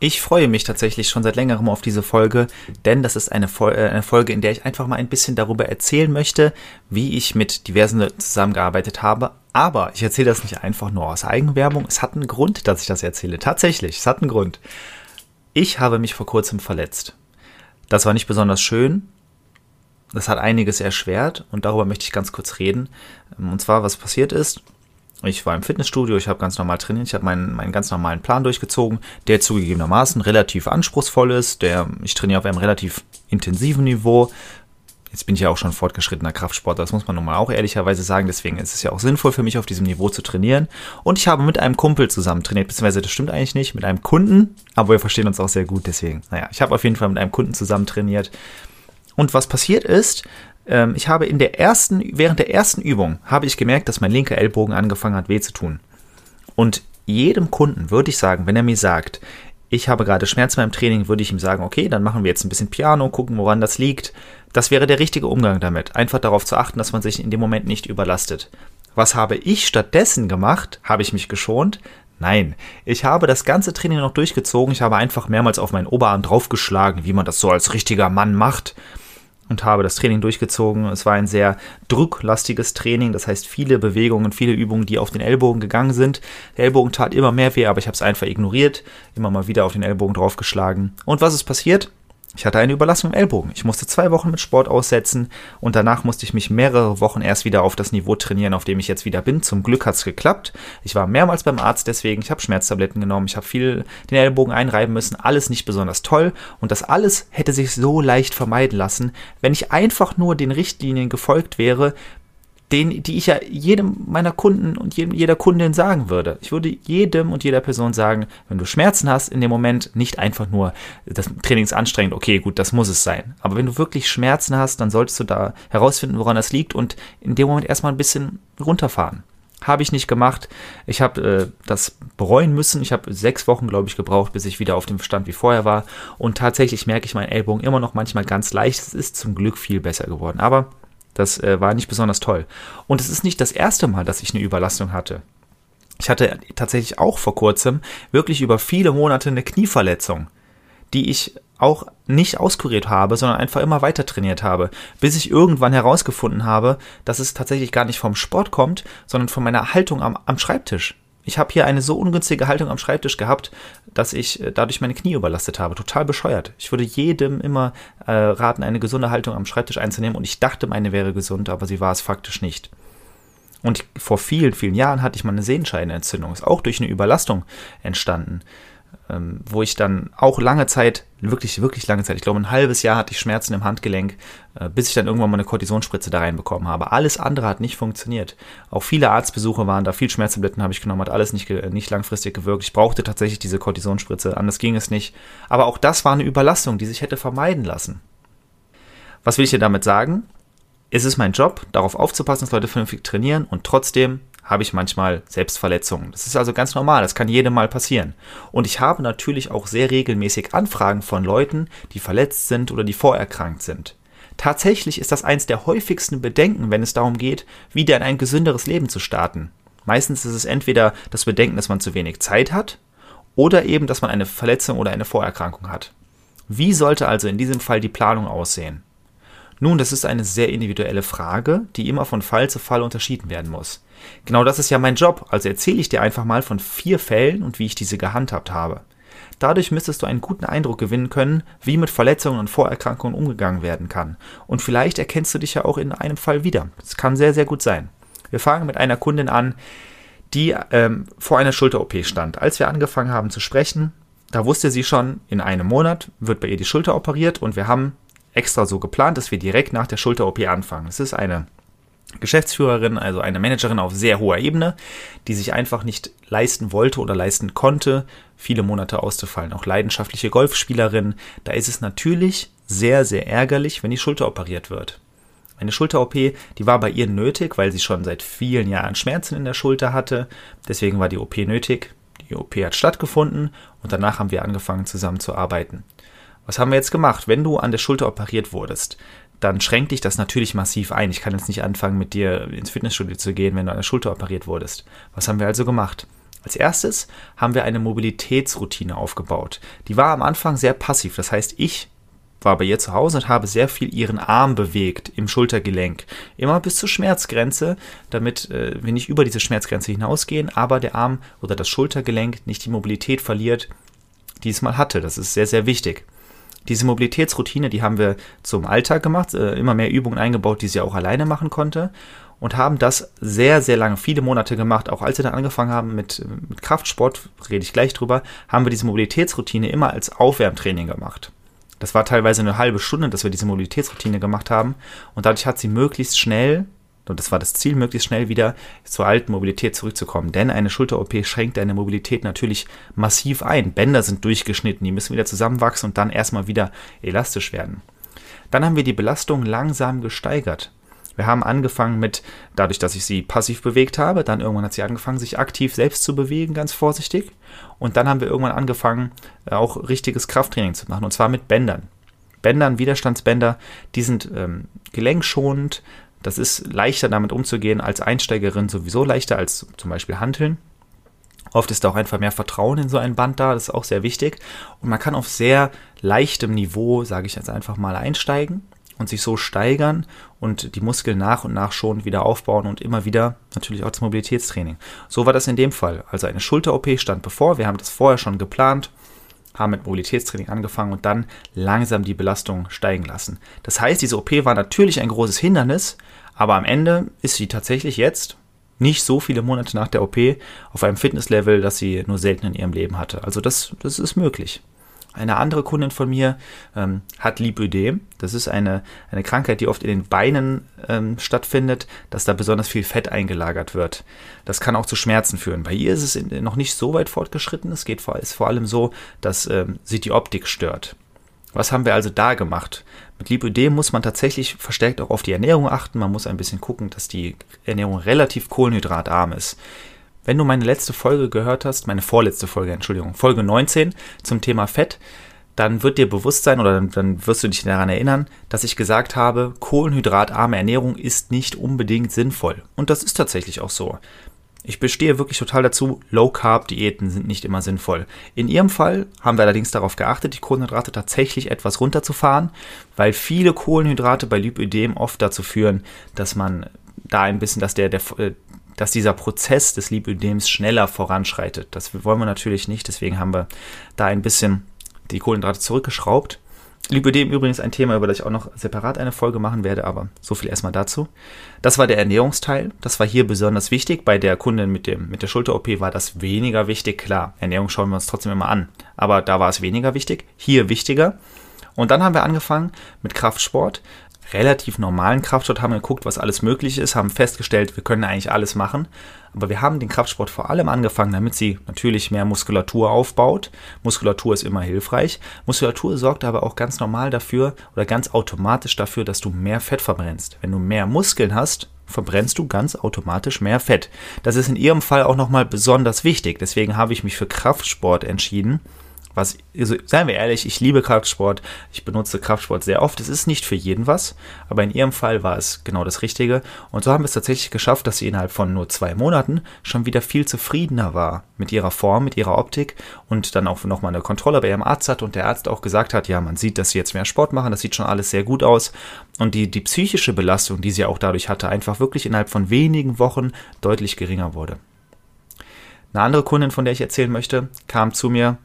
Ich freue mich tatsächlich schon seit längerem auf diese Folge, denn das ist eine, Fol äh, eine, Folge, in der ich einfach mal ein bisschen darüber erzählen möchte, wie ich mit diversen zusammengearbeitet habe. Aber ich erzähle das nicht einfach nur aus Eigenwerbung. Es hat einen Grund, dass ich das erzähle. Tatsächlich, es hat einen Grund. Ich habe mich vor kurzem verletzt. Das war nicht besonders schön. Das hat einiges erschwert und darüber möchte ich ganz kurz reden. Und zwar, was passiert ist. Ich war im Fitnessstudio, ich habe ganz normal trainiert, ich habe meinen, meinen ganz normalen Plan durchgezogen, der zugegebenermaßen relativ anspruchsvoll ist, der, ich trainiere auf einem relativ intensiven Niveau. Jetzt bin ich ja auch schon fortgeschrittener Kraftsportler, das muss man nun mal auch ehrlicherweise sagen, deswegen ist es ja auch sinnvoll für mich auf diesem Niveau zu trainieren. Und ich habe mit einem Kumpel zusammen trainiert, beziehungsweise das stimmt eigentlich nicht, mit einem Kunden, aber wir verstehen uns auch sehr gut, deswegen, naja, ich habe auf jeden Fall mit einem Kunden zusammen trainiert. Und was passiert ist, ähm, ich habe in der ersten, während der ersten Übung habe ich gemerkt, dass mein linker Ellbogen angefangen hat weh zu tun. Und jedem Kunden würde ich sagen, wenn er mir sagt, ich habe gerade Schmerzen beim Training, würde ich ihm sagen, okay, dann machen wir jetzt ein bisschen Piano, gucken, woran das liegt. Das wäre der richtige Umgang damit. Einfach darauf zu achten, dass man sich in dem Moment nicht überlastet. Was habe ich stattdessen gemacht? Habe ich mich geschont? Nein, ich habe das ganze Training noch durchgezogen. Ich habe einfach mehrmals auf meinen Oberarm draufgeschlagen, wie man das so als richtiger Mann macht und habe das Training durchgezogen. Es war ein sehr drucklastiges Training, das heißt viele Bewegungen, viele Übungen, die auf den Ellbogen gegangen sind. Der Ellbogen tat immer mehr weh, aber ich habe es einfach ignoriert, immer mal wieder auf den Ellbogen draufgeschlagen. Und was ist passiert? Ich hatte eine Überlastung im Ellbogen. Ich musste zwei Wochen mit Sport aussetzen und danach musste ich mich mehrere Wochen erst wieder auf das Niveau trainieren, auf dem ich jetzt wieder bin. Zum Glück hat es geklappt. Ich war mehrmals beim Arzt deswegen. Ich habe Schmerztabletten genommen. Ich habe viel den Ellbogen einreiben müssen. Alles nicht besonders toll. Und das alles hätte sich so leicht vermeiden lassen, wenn ich einfach nur den Richtlinien gefolgt wäre, den, die ich ja jedem meiner Kunden und jedem, jeder Kundin sagen würde. Ich würde jedem und jeder Person sagen, wenn du Schmerzen hast in dem Moment, nicht einfach nur, das Training ist anstrengend, okay, gut, das muss es sein. Aber wenn du wirklich Schmerzen hast, dann solltest du da herausfinden, woran das liegt und in dem Moment erstmal ein bisschen runterfahren. Habe ich nicht gemacht. Ich habe äh, das bereuen müssen. Ich habe sechs Wochen, glaube ich, gebraucht, bis ich wieder auf dem Stand wie vorher war. Und tatsächlich merke ich meinen Ellbogen immer noch manchmal ganz leicht. Es ist zum Glück viel besser geworden. Aber das äh, war nicht besonders toll. Und es ist nicht das erste Mal, dass ich eine Überlastung hatte. Ich hatte tatsächlich auch vor kurzem wirklich über viele Monate eine Knieverletzung, die ich auch nicht auskuriert habe, sondern einfach immer weiter trainiert habe, bis ich irgendwann herausgefunden habe, dass es tatsächlich gar nicht vom Sport kommt, sondern von meiner Haltung am, am Schreibtisch. Ich habe hier eine so ungünstige Haltung am Schreibtisch gehabt, dass ich äh, dadurch meine Knie überlastet habe. Total bescheuert. Ich würde jedem immer äh, raten, eine gesunde Haltung am Schreibtisch einzunehmen und ich dachte, meine wäre gesund, aber sie war es faktisch nicht. Und vor vielen, vielen Jahren hatte ich mal eine Sehenscheidenentzündung. Ist auch durch eine Überlastung entstanden ähm, wo ich dann auch lange Zeit, wirklich, wirklich lange Zeit, ich glaube ein halbes Jahr hatte ich Schmerzen im Handgelenk, äh, bis ich dann irgendwann mal eine Kortisonspritze da reinbekommen habe. Alles andere hat nicht funktioniert. Auch viele Arztbesuche waren da, viel Schmerztabletten habe ich genommen, hat alles nicht, nicht langfristig gewirkt. Ich brauchte tatsächlich diese Kortisonspritze, anders ging es nicht. Aber auch das war eine Überlastung, die sich hätte vermeiden lassen. Was will ich dir damit sagen? Es ist mein Job, darauf aufzupassen, dass Leute vernünftig trainieren und trotzdem habe ich manchmal Selbstverletzungen. Das ist also ganz normal, das kann jedem mal passieren. Und ich habe natürlich auch sehr regelmäßig Anfragen von Leuten, die verletzt sind oder die vorerkrankt sind. Tatsächlich ist das eins der häufigsten Bedenken, wenn es darum geht, wieder in ein gesünderes Leben zu starten. Meistens ist es entweder das Bedenken, dass man zu wenig Zeit hat oder eben, dass man eine Verletzung oder eine Vorerkrankung hat. Wie sollte also in diesem Fall die Planung aussehen? Nun, das ist eine sehr individuelle Frage, die immer von Fall zu Fall unterschieden werden muss. Genau das ist ja mein Job, also erzähle ich dir einfach mal von vier Fällen und wie ich diese gehandhabt habe. Dadurch müsstest du einen guten Eindruck gewinnen können, wie mit Verletzungen und Vorerkrankungen umgegangen werden kann. Und vielleicht erkennst du dich ja auch in einem Fall wieder. Das kann sehr, sehr gut sein. Wir fangen mit einer Kundin an, die ähm, vor einer Schulter-OP stand. Als wir angefangen haben zu sprechen, da wusste sie schon, in einem Monat wird bei ihr die Schulter operiert und wir haben extra so geplant, dass wir direkt nach der Schulter-OP anfangen. Es ist eine Geschäftsführerin, also eine Managerin auf sehr hoher Ebene, die sich einfach nicht leisten wollte oder leisten konnte, viele Monate auszufallen. Auch leidenschaftliche Golfspielerin, da ist es natürlich sehr, sehr ärgerlich, wenn die Schulter operiert wird. Eine Schulter-OP, die war bei ihr nötig, weil sie schon seit vielen Jahren Schmerzen in der Schulter hatte. Deswegen war die OP nötig. Die OP hat stattgefunden und danach haben wir angefangen zusammen zu arbeiten. Was haben wir jetzt gemacht? Wenn du an der Schulter operiert wurdest, dann schränkt dich das natürlich massiv ein. Ich kann jetzt nicht anfangen, mit dir ins Fitnessstudio zu gehen, wenn du an der Schulter operiert wurdest. Was haben wir also gemacht? Als erstes haben wir eine Mobilitätsroutine aufgebaut. Die war am Anfang sehr passiv. Das heißt, ich war bei ihr zu Hause und habe sehr viel ihren Arm bewegt im Schultergelenk. Immer bis zur Schmerzgrenze, damit äh, wir nicht über diese Schmerzgrenze hinausgehen, aber der Arm oder das Schultergelenk nicht die Mobilität verliert, die es mal hatte. Das ist sehr, sehr wichtig. Diese Mobilitätsroutine, die haben wir zum Alltag gemacht, äh, immer mehr Übungen eingebaut, die sie auch alleine machen konnte und haben das sehr, sehr lange, viele Monate gemacht. Auch als wir dann angefangen haben mit, mit Kraftsport, rede ich gleich drüber, haben wir diese Mobilitätsroutine immer als Aufwärmtraining gemacht. Das war teilweise eine halbe Stunde, dass wir diese Mobilitätsroutine gemacht haben und dadurch hat sie möglichst schnell und das war das Ziel, möglichst schnell wieder zur alten Mobilität zurückzukommen. Denn eine Schulter-OP schränkt deine Mobilität natürlich massiv ein. Bänder sind durchgeschnitten, die müssen wieder zusammenwachsen und dann erstmal wieder elastisch werden. Dann haben wir die Belastung langsam gesteigert. Wir haben angefangen mit, dadurch, dass ich sie passiv bewegt habe, dann irgendwann hat sie angefangen, sich aktiv selbst zu bewegen, ganz vorsichtig. Und dann haben wir irgendwann angefangen, auch richtiges Krafttraining zu machen, und zwar mit Bändern. Bändern, Widerstandsbänder, die sind ähm, gelenkschonend, das ist leichter damit umzugehen als Einsteigerin, sowieso leichter als zum Beispiel Hanteln. Oft ist auch einfach mehr Vertrauen in so ein Band da, das ist auch sehr wichtig. Und man kann auf sehr leichtem Niveau, sage ich jetzt einfach mal, einsteigen und sich so steigern und die Muskeln nach und nach schon wieder aufbauen und immer wieder natürlich auch das Mobilitätstraining. So war das in dem Fall. Also eine Schulter-OP stand bevor, wir haben das vorher schon geplant haben mit Mobilitätstraining angefangen und dann langsam die Belastung steigen lassen. Das heißt, diese OP war natürlich ein großes Hindernis, aber am Ende ist sie tatsächlich jetzt, nicht so viele Monate nach der OP, auf einem Fitnesslevel, das sie nur selten in ihrem Leben hatte. Also das, das ist möglich. Eine andere Kundin von mir ähm, hat Lipödem. Das ist eine, eine Krankheit, die oft in den Beinen ähm, stattfindet, dass da besonders viel Fett eingelagert wird. Das kann auch zu Schmerzen führen. Bei ihr ist es in, noch nicht so weit fortgeschritten. Es geht vor, ist vor allem so, dass ähm, sie die Optik stört. Was haben wir also da gemacht? Mit Lipödem muss man tatsächlich verstärkt auch auf die Ernährung achten. Man muss ein bisschen gucken, dass die Ernährung relativ kohlenhydratarm ist. Wenn du meine letzte Folge gehört hast, meine vorletzte Folge, Entschuldigung, Folge 19 zum Thema Fett, dann wird dir bewusst sein oder dann, dann wirst du dich daran erinnern, dass ich gesagt habe, kohlenhydratarme Ernährung ist nicht unbedingt sinnvoll. Und das ist tatsächlich auch so. Ich bestehe wirklich total dazu, Low-Carb-Diäten sind nicht immer sinnvoll. In Ihrem Fall haben wir allerdings darauf geachtet, die Kohlenhydrate tatsächlich etwas runterzufahren, weil viele Kohlenhydrate bei Lipödem oft dazu führen, dass man da ein bisschen, dass der, der, äh, dass dieser Prozess des Lipödems schneller voranschreitet. Das wollen wir natürlich nicht, deswegen haben wir da ein bisschen die Kohlenhydrate zurückgeschraubt. Lipödem übrigens ein Thema, über das ich auch noch separat eine Folge machen werde, aber so viel erstmal dazu. Das war der Ernährungsteil. Das war hier besonders wichtig. Bei der Kundin mit, dem, mit der Schulter-OP war das weniger wichtig. Klar, Ernährung schauen wir uns trotzdem immer an. Aber da war es weniger wichtig. Hier wichtiger. Und dann haben wir angefangen mit Kraftsport relativ normalen Kraftsport haben wir geguckt, was alles möglich ist, haben festgestellt, wir können eigentlich alles machen. Aber wir haben den Kraftsport vor allem angefangen, damit sie natürlich mehr Muskulatur aufbaut. Muskulatur ist immer hilfreich. Muskulatur sorgt aber auch ganz normal dafür oder ganz automatisch dafür, dass du mehr Fett verbrennst. Wenn du mehr Muskeln hast, verbrennst du ganz automatisch mehr Fett. Das ist in ihrem Fall auch nochmal besonders wichtig. Deswegen habe ich mich für Kraftsport entschieden was, also seien wir ehrlich, ich liebe Kraftsport, ich benutze Kraftsport sehr oft. Es ist nicht für jeden was, aber in ihrem Fall war es genau das Richtige. Und so haben wir es tatsächlich geschafft, dass sie innerhalb von nur zwei Monaten schon wieder viel zufriedener war mit ihrer Form, mit ihrer Optik und dann auch nochmal eine Kontrolle bei ihrem Arzt hat und der Arzt auch gesagt hat, ja, man sieht, dass sie jetzt mehr Sport machen, das sieht schon alles sehr gut aus. Und die, die psychische Belastung, die sie auch dadurch hatte, einfach wirklich innerhalb von wenigen Wochen deutlich geringer wurde. Eine andere Kundin, von der ich erzählen möchte, kam zu mir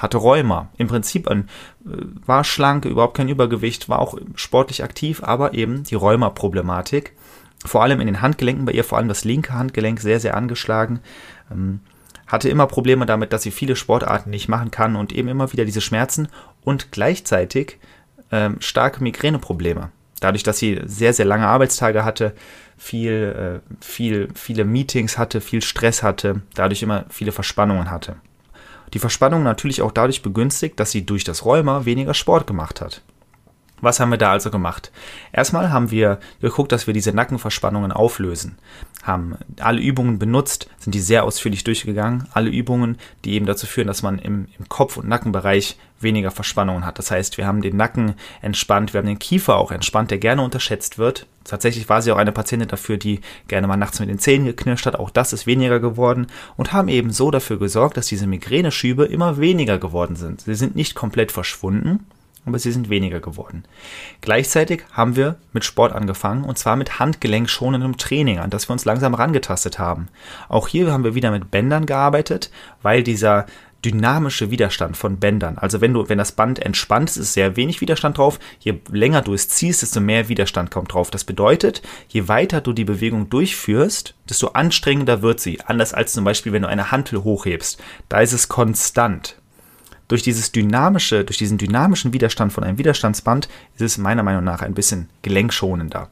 hatte Rheuma. Im Prinzip ein, äh, war schlank, überhaupt kein Übergewicht, war auch sportlich aktiv, aber eben die Rheuma-Problematik. Vor allem in den Handgelenken, bei ihr vor allem das linke Handgelenk sehr, sehr angeschlagen. Ähm, hatte immer Probleme damit, dass sie viele Sportarten nicht machen kann und eben immer wieder diese Schmerzen und gleichzeitig ähm, starke Migräneprobleme. Dadurch, dass sie sehr, sehr lange Arbeitstage hatte, viel, äh, viel, viele Meetings hatte, viel Stress hatte, dadurch immer viele Verspannungen hatte. Die Verspannung natürlich auch dadurch begünstigt, dass sie durch das Rheuma weniger Sport gemacht hat. Was haben wir da also gemacht? Erstmal haben wir geguckt, dass wir diese Nackenverspannungen auflösen. Haben alle Übungen benutzt, sind die sehr ausführlich durchgegangen. Alle Übungen, die eben dazu führen, dass man im, im Kopf- und Nackenbereich weniger Verspannungen hat. Das heißt, wir haben den Nacken entspannt, wir haben den Kiefer auch entspannt, der gerne unterschätzt wird. Tatsächlich war sie auch eine Patientin dafür, die gerne mal nachts mit den Zähnen geknirscht hat. Auch das ist weniger geworden und haben eben so dafür gesorgt, dass diese Migräneschübe immer weniger geworden sind. Sie sind nicht komplett verschwunden, aber sie sind weniger geworden. Gleichzeitig haben wir mit Sport angefangen und zwar mit handgelenkschonendem Training, an das wir uns langsam rangetastet haben. Auch hier haben wir wieder mit Bändern gearbeitet, weil dieser dynamische Widerstand von Bändern. Also wenn du, wenn das Band entspannt ist, ist sehr wenig Widerstand drauf. Je länger du es ziehst, desto mehr Widerstand kommt drauf. Das bedeutet, je weiter du die Bewegung durchführst, desto anstrengender wird sie. Anders als zum Beispiel, wenn du eine Hantel hochhebst. Da ist es konstant durch dieses dynamische, durch diesen dynamischen Widerstand von einem Widerstandsband ist es meiner Meinung nach ein bisschen gelenkschonender.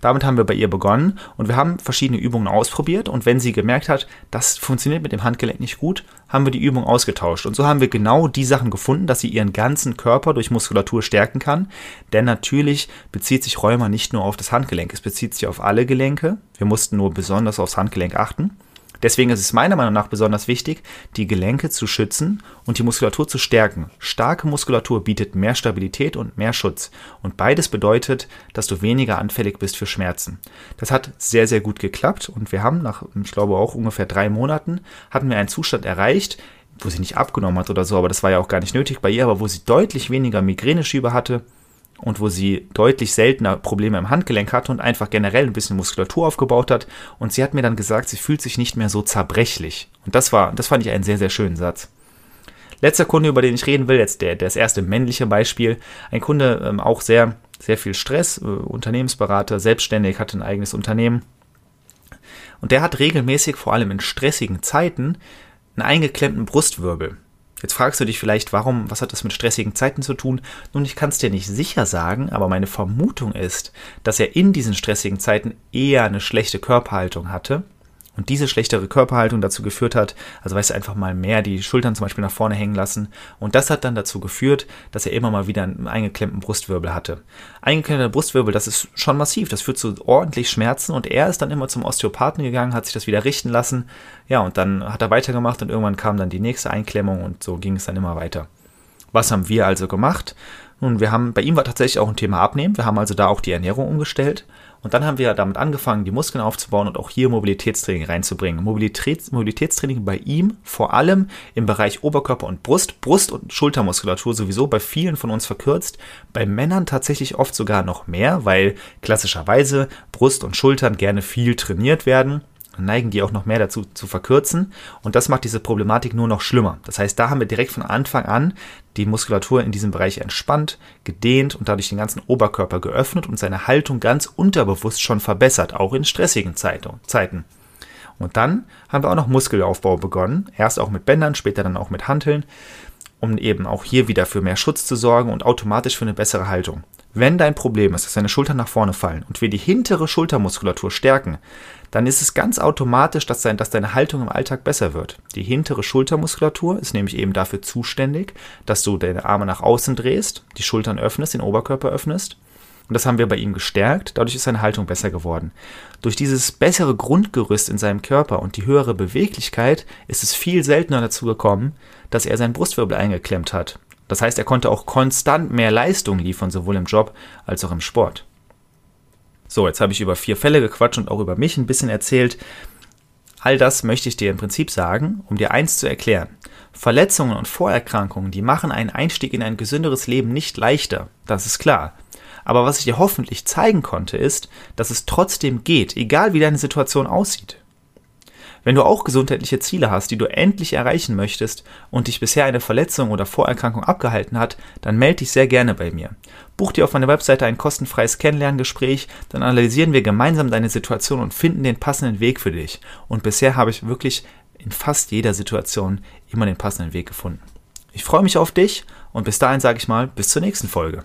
Damit haben wir bei ihr begonnen und wir haben verschiedene Übungen ausprobiert und wenn sie gemerkt hat, das funktioniert mit dem Handgelenk nicht gut, haben wir die Übung ausgetauscht und so haben wir genau die Sachen gefunden, dass sie ihren ganzen Körper durch Muskulatur stärken kann, denn natürlich bezieht sich Rheuma nicht nur auf das Handgelenk, es bezieht sich auf alle Gelenke. Wir mussten nur besonders aufs Handgelenk achten. Deswegen ist es meiner Meinung nach besonders wichtig, die Gelenke zu schützen und die Muskulatur zu stärken. Starke Muskulatur bietet mehr Stabilität und mehr Schutz. Und beides bedeutet, dass du weniger anfällig bist für Schmerzen. Das hat sehr, sehr gut geklappt und wir haben nach, ich glaube auch ungefähr drei Monaten, hatten wir einen Zustand erreicht, wo sie nicht abgenommen hat oder so, aber das war ja auch gar nicht nötig bei ihr, aber wo sie deutlich weniger Migräneschübe hatte, und wo sie deutlich seltener Probleme im Handgelenk hatte und einfach generell ein bisschen Muskulatur aufgebaut hat. Und sie hat mir dann gesagt, sie fühlt sich nicht mehr so zerbrechlich. Und das war, das fand ich einen sehr, sehr schönen Satz. Letzter Kunde, über den ich reden will, jetzt der, das erste männliche Beispiel. Ein Kunde, ähm, auch sehr, sehr viel Stress, äh, Unternehmensberater, selbstständig, hatte ein eigenes Unternehmen. Und der hat regelmäßig, vor allem in stressigen Zeiten, einen eingeklemmten Brustwirbel. Jetzt fragst du dich vielleicht, warum, was hat das mit stressigen Zeiten zu tun? Nun, ich kann es dir nicht sicher sagen, aber meine Vermutung ist, dass er in diesen stressigen Zeiten eher eine schlechte Körperhaltung hatte und diese schlechtere Körperhaltung dazu geführt hat, also weißt du, einfach mal mehr die Schultern zum Beispiel nach vorne hängen lassen. Und das hat dann dazu geführt, dass er immer mal wieder einen eingeklemmten Brustwirbel hatte. Eingeklemmter Brustwirbel, das ist schon massiv, das führt zu ordentlich Schmerzen und er ist dann immer zum Osteopathen gegangen, hat sich das wieder richten lassen. Ja, und dann hat er weitergemacht und irgendwann kam dann die nächste Einklemmung und so ging es dann immer weiter. Was haben wir also gemacht? Nun, wir haben, bei ihm war tatsächlich auch ein Thema Abnehmen. Wir haben also da auch die Ernährung umgestellt. Und dann haben wir damit angefangen, die Muskeln aufzubauen und auch hier Mobilitätstraining reinzubringen. Mobilitäts Mobilitätstraining bei ihm vor allem im Bereich Oberkörper und Brust, Brust- und Schultermuskulatur sowieso bei vielen von uns verkürzt, bei Männern tatsächlich oft sogar noch mehr, weil klassischerweise Brust und Schultern gerne viel trainiert werden neigen die auch noch mehr dazu zu verkürzen und das macht diese Problematik nur noch schlimmer. Das heißt, da haben wir direkt von Anfang an die Muskulatur in diesem Bereich entspannt, gedehnt und dadurch den ganzen Oberkörper geöffnet und seine Haltung ganz unterbewusst schon verbessert, auch in stressigen Zeiten. Und dann haben wir auch noch Muskelaufbau begonnen, erst auch mit Bändern, später dann auch mit Hanteln, um eben auch hier wieder für mehr Schutz zu sorgen und automatisch für eine bessere Haltung. Wenn dein Problem ist, dass deine Schultern nach vorne fallen und wir die hintere Schultermuskulatur stärken, dann ist es ganz automatisch, dass, dein, dass deine Haltung im Alltag besser wird. Die hintere Schultermuskulatur ist nämlich eben dafür zuständig, dass du deine Arme nach außen drehst, die Schultern öffnest, den Oberkörper öffnest. Und das haben wir bei ihm gestärkt. Dadurch ist seine Haltung besser geworden. Durch dieses bessere Grundgerüst in seinem Körper und die höhere Beweglichkeit ist es viel seltener dazu gekommen, dass er seinen Brustwirbel eingeklemmt hat. Das heißt, er konnte auch konstant mehr Leistung liefern, sowohl im Job als auch im Sport. So, jetzt habe ich über vier Fälle gequatscht und auch über mich ein bisschen erzählt. All das möchte ich dir im Prinzip sagen, um dir eins zu erklären. Verletzungen und Vorerkrankungen, die machen einen Einstieg in ein gesünderes Leben nicht leichter, das ist klar. Aber was ich dir hoffentlich zeigen konnte, ist, dass es trotzdem geht, egal wie deine Situation aussieht. Wenn du auch gesundheitliche Ziele hast, die du endlich erreichen möchtest und dich bisher eine Verletzung oder Vorerkrankung abgehalten hat, dann melde dich sehr gerne bei mir. Buch dir auf meiner Webseite ein kostenfreies Kennenlerngespräch, dann analysieren wir gemeinsam deine Situation und finden den passenden Weg für dich. Und bisher habe ich wirklich in fast jeder Situation immer den passenden Weg gefunden. Ich freue mich auf dich und bis dahin sage ich mal, bis zur nächsten Folge.